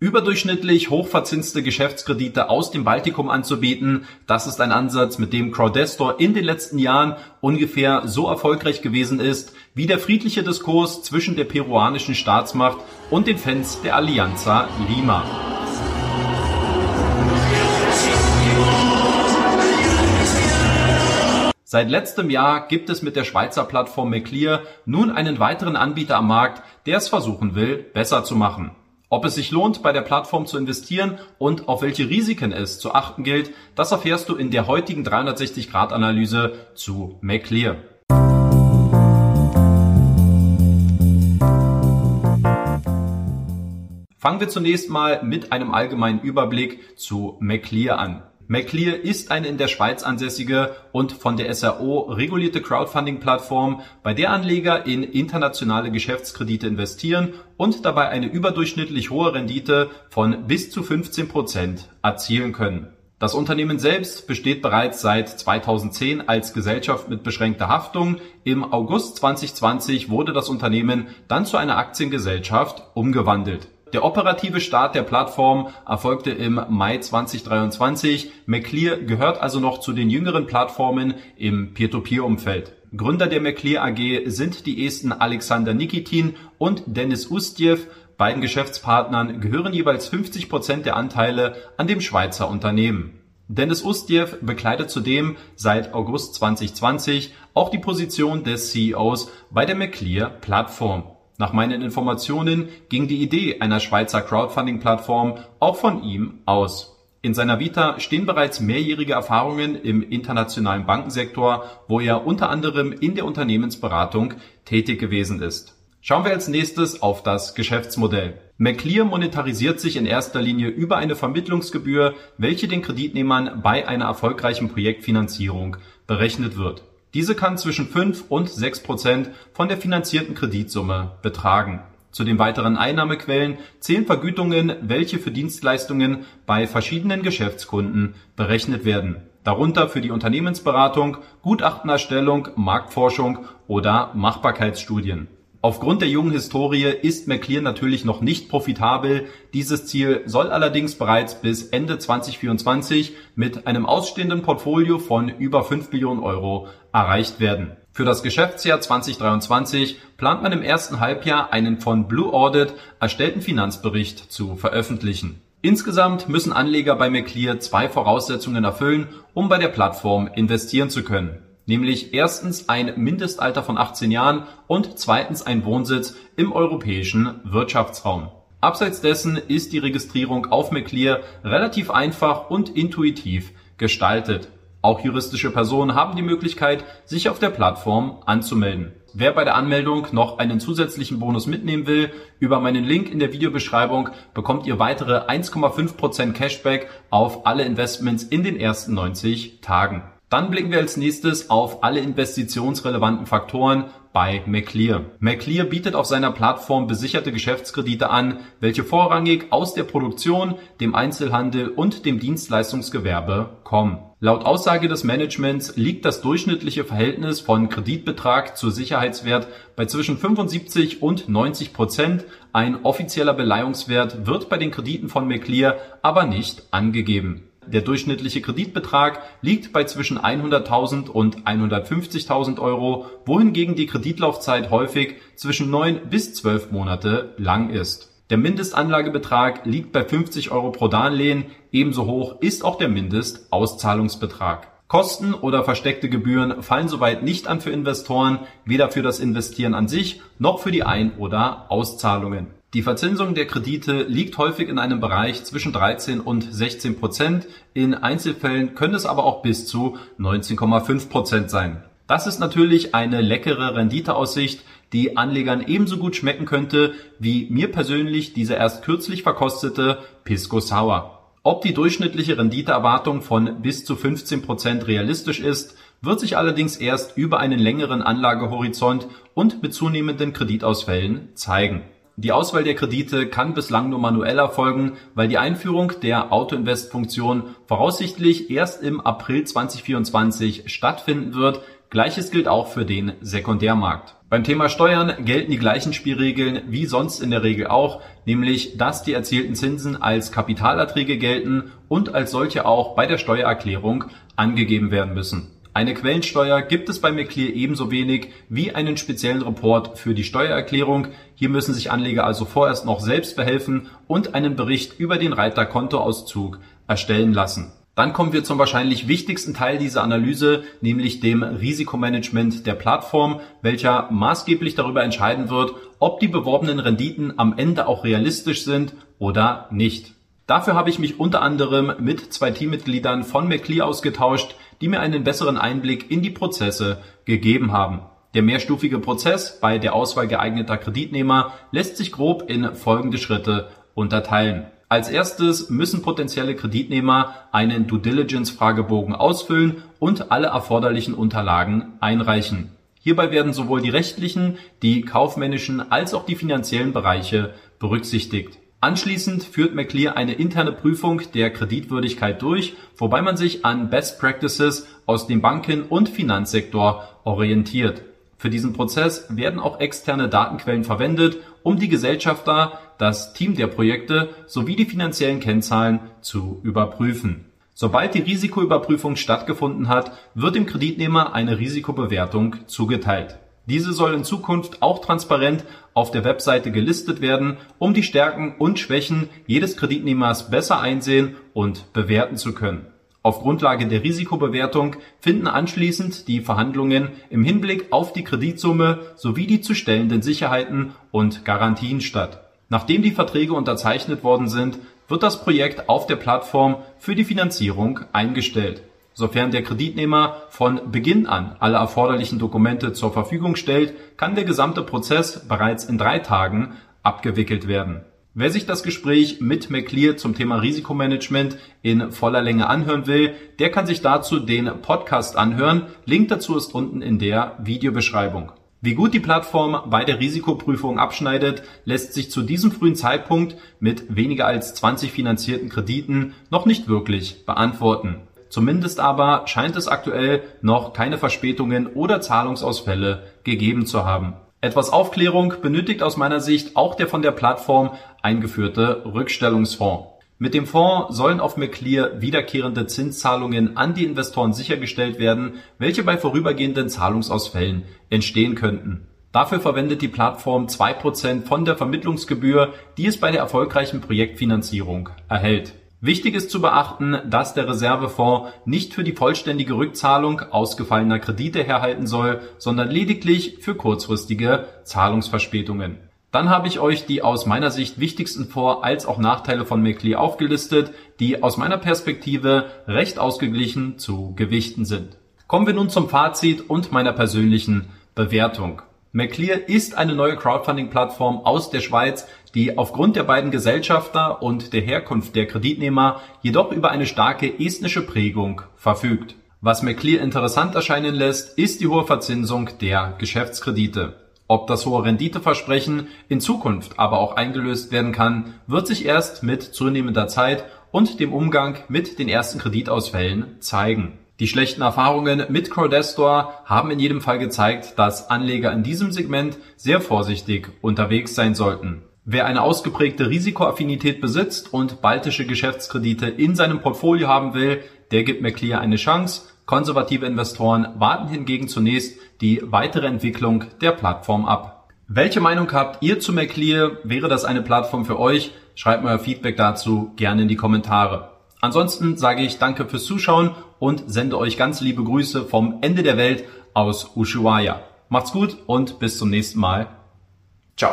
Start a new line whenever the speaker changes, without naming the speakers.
Überdurchschnittlich hochverzinste Geschäftskredite aus dem Baltikum anzubieten, das ist ein Ansatz, mit dem Crowdestor in den letzten Jahren ungefähr so erfolgreich gewesen ist, wie der friedliche Diskurs zwischen der peruanischen Staatsmacht und den Fans der Alianza Lima. Seit letztem Jahr gibt es mit der Schweizer Plattform McClear nun einen weiteren Anbieter am Markt, der es versuchen will, besser zu machen. Ob es sich lohnt, bei der Plattform zu investieren und auf welche Risiken es zu achten gilt, das erfährst du in der heutigen 360-Grad-Analyse zu McClear. Fangen wir zunächst mal mit einem allgemeinen Überblick zu McClear an. McClear ist eine in der Schweiz ansässige und von der SRO regulierte Crowdfunding-Plattform, bei der Anleger in internationale Geschäftskredite investieren und dabei eine überdurchschnittlich hohe Rendite von bis zu 15 Prozent erzielen können. Das Unternehmen selbst besteht bereits seit 2010 als Gesellschaft mit beschränkter Haftung. Im August 2020 wurde das Unternehmen dann zu einer Aktiengesellschaft umgewandelt. Der operative Start der Plattform erfolgte im Mai 2023. McClear gehört also noch zu den jüngeren Plattformen im Peer-to-Peer-Umfeld. Gründer der McClear AG sind die Esten Alexander Nikitin und Dennis Ustjev. Beiden Geschäftspartnern gehören jeweils 50 Prozent der Anteile an dem Schweizer Unternehmen. Dennis Ustjev bekleidet zudem seit August 2020 auch die Position des CEOs bei der McClear Plattform. Nach meinen Informationen ging die Idee einer Schweizer Crowdfunding-Plattform auch von ihm aus. In seiner Vita stehen bereits mehrjährige Erfahrungen im internationalen Bankensektor, wo er unter anderem in der Unternehmensberatung tätig gewesen ist. Schauen wir als nächstes auf das Geschäftsmodell. McClear monetarisiert sich in erster Linie über eine Vermittlungsgebühr, welche den Kreditnehmern bei einer erfolgreichen Projektfinanzierung berechnet wird. Diese kann zwischen 5 und 6 Prozent von der finanzierten Kreditsumme betragen. Zu den weiteren Einnahmequellen zählen Vergütungen, welche für Dienstleistungen bei verschiedenen Geschäftskunden berechnet werden, darunter für die Unternehmensberatung, Gutachtenerstellung, Marktforschung oder Machbarkeitsstudien Aufgrund der jungen Historie ist McClear natürlich noch nicht profitabel. Dieses Ziel soll allerdings bereits bis Ende 2024 mit einem ausstehenden Portfolio von über 5 Billionen Euro erreicht werden. Für das Geschäftsjahr 2023 plant man im ersten Halbjahr einen von Blue Audit erstellten Finanzbericht zu veröffentlichen. Insgesamt müssen Anleger bei McClear zwei Voraussetzungen erfüllen, um bei der Plattform investieren zu können nämlich erstens ein Mindestalter von 18 Jahren und zweitens ein Wohnsitz im europäischen Wirtschaftsraum. Abseits dessen ist die Registrierung auf McClear relativ einfach und intuitiv gestaltet. Auch juristische Personen haben die Möglichkeit, sich auf der Plattform anzumelden. Wer bei der Anmeldung noch einen zusätzlichen Bonus mitnehmen will, über meinen Link in der Videobeschreibung bekommt ihr weitere 1,5% Cashback auf alle Investments in den ersten 90 Tagen. Dann blicken wir als nächstes auf alle investitionsrelevanten Faktoren bei McClear. McClear bietet auf seiner Plattform besicherte Geschäftskredite an, welche vorrangig aus der Produktion, dem Einzelhandel und dem Dienstleistungsgewerbe kommen. Laut Aussage des Managements liegt das durchschnittliche Verhältnis von Kreditbetrag zu Sicherheitswert bei zwischen 75 und 90 Prozent. Ein offizieller Beleihungswert wird bei den Krediten von McClear aber nicht angegeben. Der durchschnittliche Kreditbetrag liegt bei zwischen 100.000 und 150.000 Euro, wohingegen die Kreditlaufzeit häufig zwischen 9 bis 12 Monate lang ist. Der Mindestanlagebetrag liegt bei 50 Euro pro Darlehen, ebenso hoch ist auch der Mindestauszahlungsbetrag. Kosten oder versteckte Gebühren fallen soweit nicht an für Investoren, weder für das Investieren an sich noch für die Ein- oder Auszahlungen. Die Verzinsung der Kredite liegt häufig in einem Bereich zwischen 13 und 16 Prozent, in Einzelfällen können es aber auch bis zu 19,5 Prozent sein. Das ist natürlich eine leckere Renditeaussicht, die Anlegern ebenso gut schmecken könnte wie mir persönlich diese erst kürzlich verkostete Pisco Sour. Ob die durchschnittliche Renditeerwartung von bis zu 15 Prozent realistisch ist, wird sich allerdings erst über einen längeren Anlagehorizont und mit zunehmenden Kreditausfällen zeigen. Die Auswahl der Kredite kann bislang nur manuell erfolgen, weil die Einführung der Autoinvest-Funktion voraussichtlich erst im April 2024 stattfinden wird. Gleiches gilt auch für den Sekundärmarkt. Beim Thema Steuern gelten die gleichen Spielregeln wie sonst in der Regel auch, nämlich dass die erzielten Zinsen als Kapitalerträge gelten und als solche auch bei der Steuererklärung angegeben werden müssen. Eine Quellensteuer gibt es bei McClear ebenso wenig wie einen speziellen Report für die Steuererklärung. Hier müssen sich Anleger also vorerst noch selbst behelfen und einen Bericht über den Reiter Kontoauszug erstellen lassen. Dann kommen wir zum wahrscheinlich wichtigsten Teil dieser Analyse, nämlich dem Risikomanagement der Plattform, welcher maßgeblich darüber entscheiden wird, ob die beworbenen Renditen am Ende auch realistisch sind oder nicht. Dafür habe ich mich unter anderem mit zwei Teammitgliedern von McClear ausgetauscht, die mir einen besseren Einblick in die Prozesse gegeben haben. Der mehrstufige Prozess bei der Auswahl geeigneter Kreditnehmer lässt sich grob in folgende Schritte unterteilen. Als erstes müssen potenzielle Kreditnehmer einen Due Diligence Fragebogen ausfüllen und alle erforderlichen Unterlagen einreichen. Hierbei werden sowohl die rechtlichen, die kaufmännischen als auch die finanziellen Bereiche berücksichtigt. Anschließend führt McClear eine interne Prüfung der Kreditwürdigkeit durch, wobei man sich an Best Practices aus dem Banken- und Finanzsektor orientiert. Für diesen Prozess werden auch externe Datenquellen verwendet, um die Gesellschafter, das Team der Projekte sowie die finanziellen Kennzahlen zu überprüfen. Sobald die Risikoüberprüfung stattgefunden hat, wird dem Kreditnehmer eine Risikobewertung zugeteilt. Diese soll in Zukunft auch transparent auf der Webseite gelistet werden, um die Stärken und Schwächen jedes Kreditnehmers besser einsehen und bewerten zu können. Auf Grundlage der Risikobewertung finden anschließend die Verhandlungen im Hinblick auf die Kreditsumme sowie die zu stellenden Sicherheiten und Garantien statt. Nachdem die Verträge unterzeichnet worden sind, wird das Projekt auf der Plattform für die Finanzierung eingestellt. Sofern der Kreditnehmer von Beginn an alle erforderlichen Dokumente zur Verfügung stellt, kann der gesamte Prozess bereits in drei Tagen abgewickelt werden Wer sich das Gespräch mit McClear zum Thema Risikomanagement in voller Länge anhören will, der kann sich dazu den Podcast anhören. Link dazu ist unten in der Videobeschreibung. Wie gut die Plattform bei der Risikoprüfung abschneidet, lässt sich zu diesem frühen Zeitpunkt mit weniger als 20 finanzierten Krediten noch nicht wirklich beantworten. Zumindest aber scheint es aktuell noch keine Verspätungen oder Zahlungsausfälle gegeben zu haben. Etwas Aufklärung benötigt aus meiner Sicht auch der von der Plattform eingeführte Rückstellungsfonds. Mit dem Fonds sollen auf McClear wiederkehrende Zinszahlungen an die Investoren sichergestellt werden, welche bei vorübergehenden Zahlungsausfällen entstehen könnten. Dafür verwendet die Plattform zwei Prozent von der Vermittlungsgebühr, die es bei der erfolgreichen Projektfinanzierung erhält Wichtig ist zu beachten, dass der Reservefonds nicht für die vollständige Rückzahlung ausgefallener Kredite herhalten soll, sondern lediglich für kurzfristige Zahlungsverspätungen. Dann habe ich euch die aus meiner Sicht wichtigsten Vor- als auch Nachteile von McLear aufgelistet, die aus meiner Perspektive recht ausgeglichen zu gewichten sind. Kommen wir nun zum Fazit und meiner persönlichen Bewertung. McClear ist eine neue Crowdfunding-Plattform aus der Schweiz, die aufgrund der beiden Gesellschafter und der Herkunft der Kreditnehmer jedoch über eine starke estnische Prägung verfügt. Was McClear interessant erscheinen lässt, ist die hohe Verzinsung der Geschäftskredite. Ob das hohe Renditeversprechen in Zukunft aber auch eingelöst werden kann, wird sich erst mit zunehmender Zeit und dem Umgang mit den ersten Kreditausfällen zeigen. Die schlechten Erfahrungen mit Crowdestor haben in jedem Fall gezeigt, dass Anleger in diesem Segment sehr vorsichtig unterwegs sein sollten. Wer eine ausgeprägte Risikoaffinität besitzt und baltische Geschäftskredite in seinem Portfolio haben will, der gibt McClear eine Chance. Konservative Investoren warten hingegen zunächst die weitere Entwicklung der Plattform ab. Welche Meinung habt ihr zu McClear? Wäre das eine Plattform für euch? Schreibt mir euer Feedback dazu gerne in die Kommentare. Ansonsten sage ich danke fürs Zuschauen und sende euch ganz liebe Grüße vom Ende der Welt aus Ushuaia. Macht's gut und bis zum nächsten Mal. Ciao.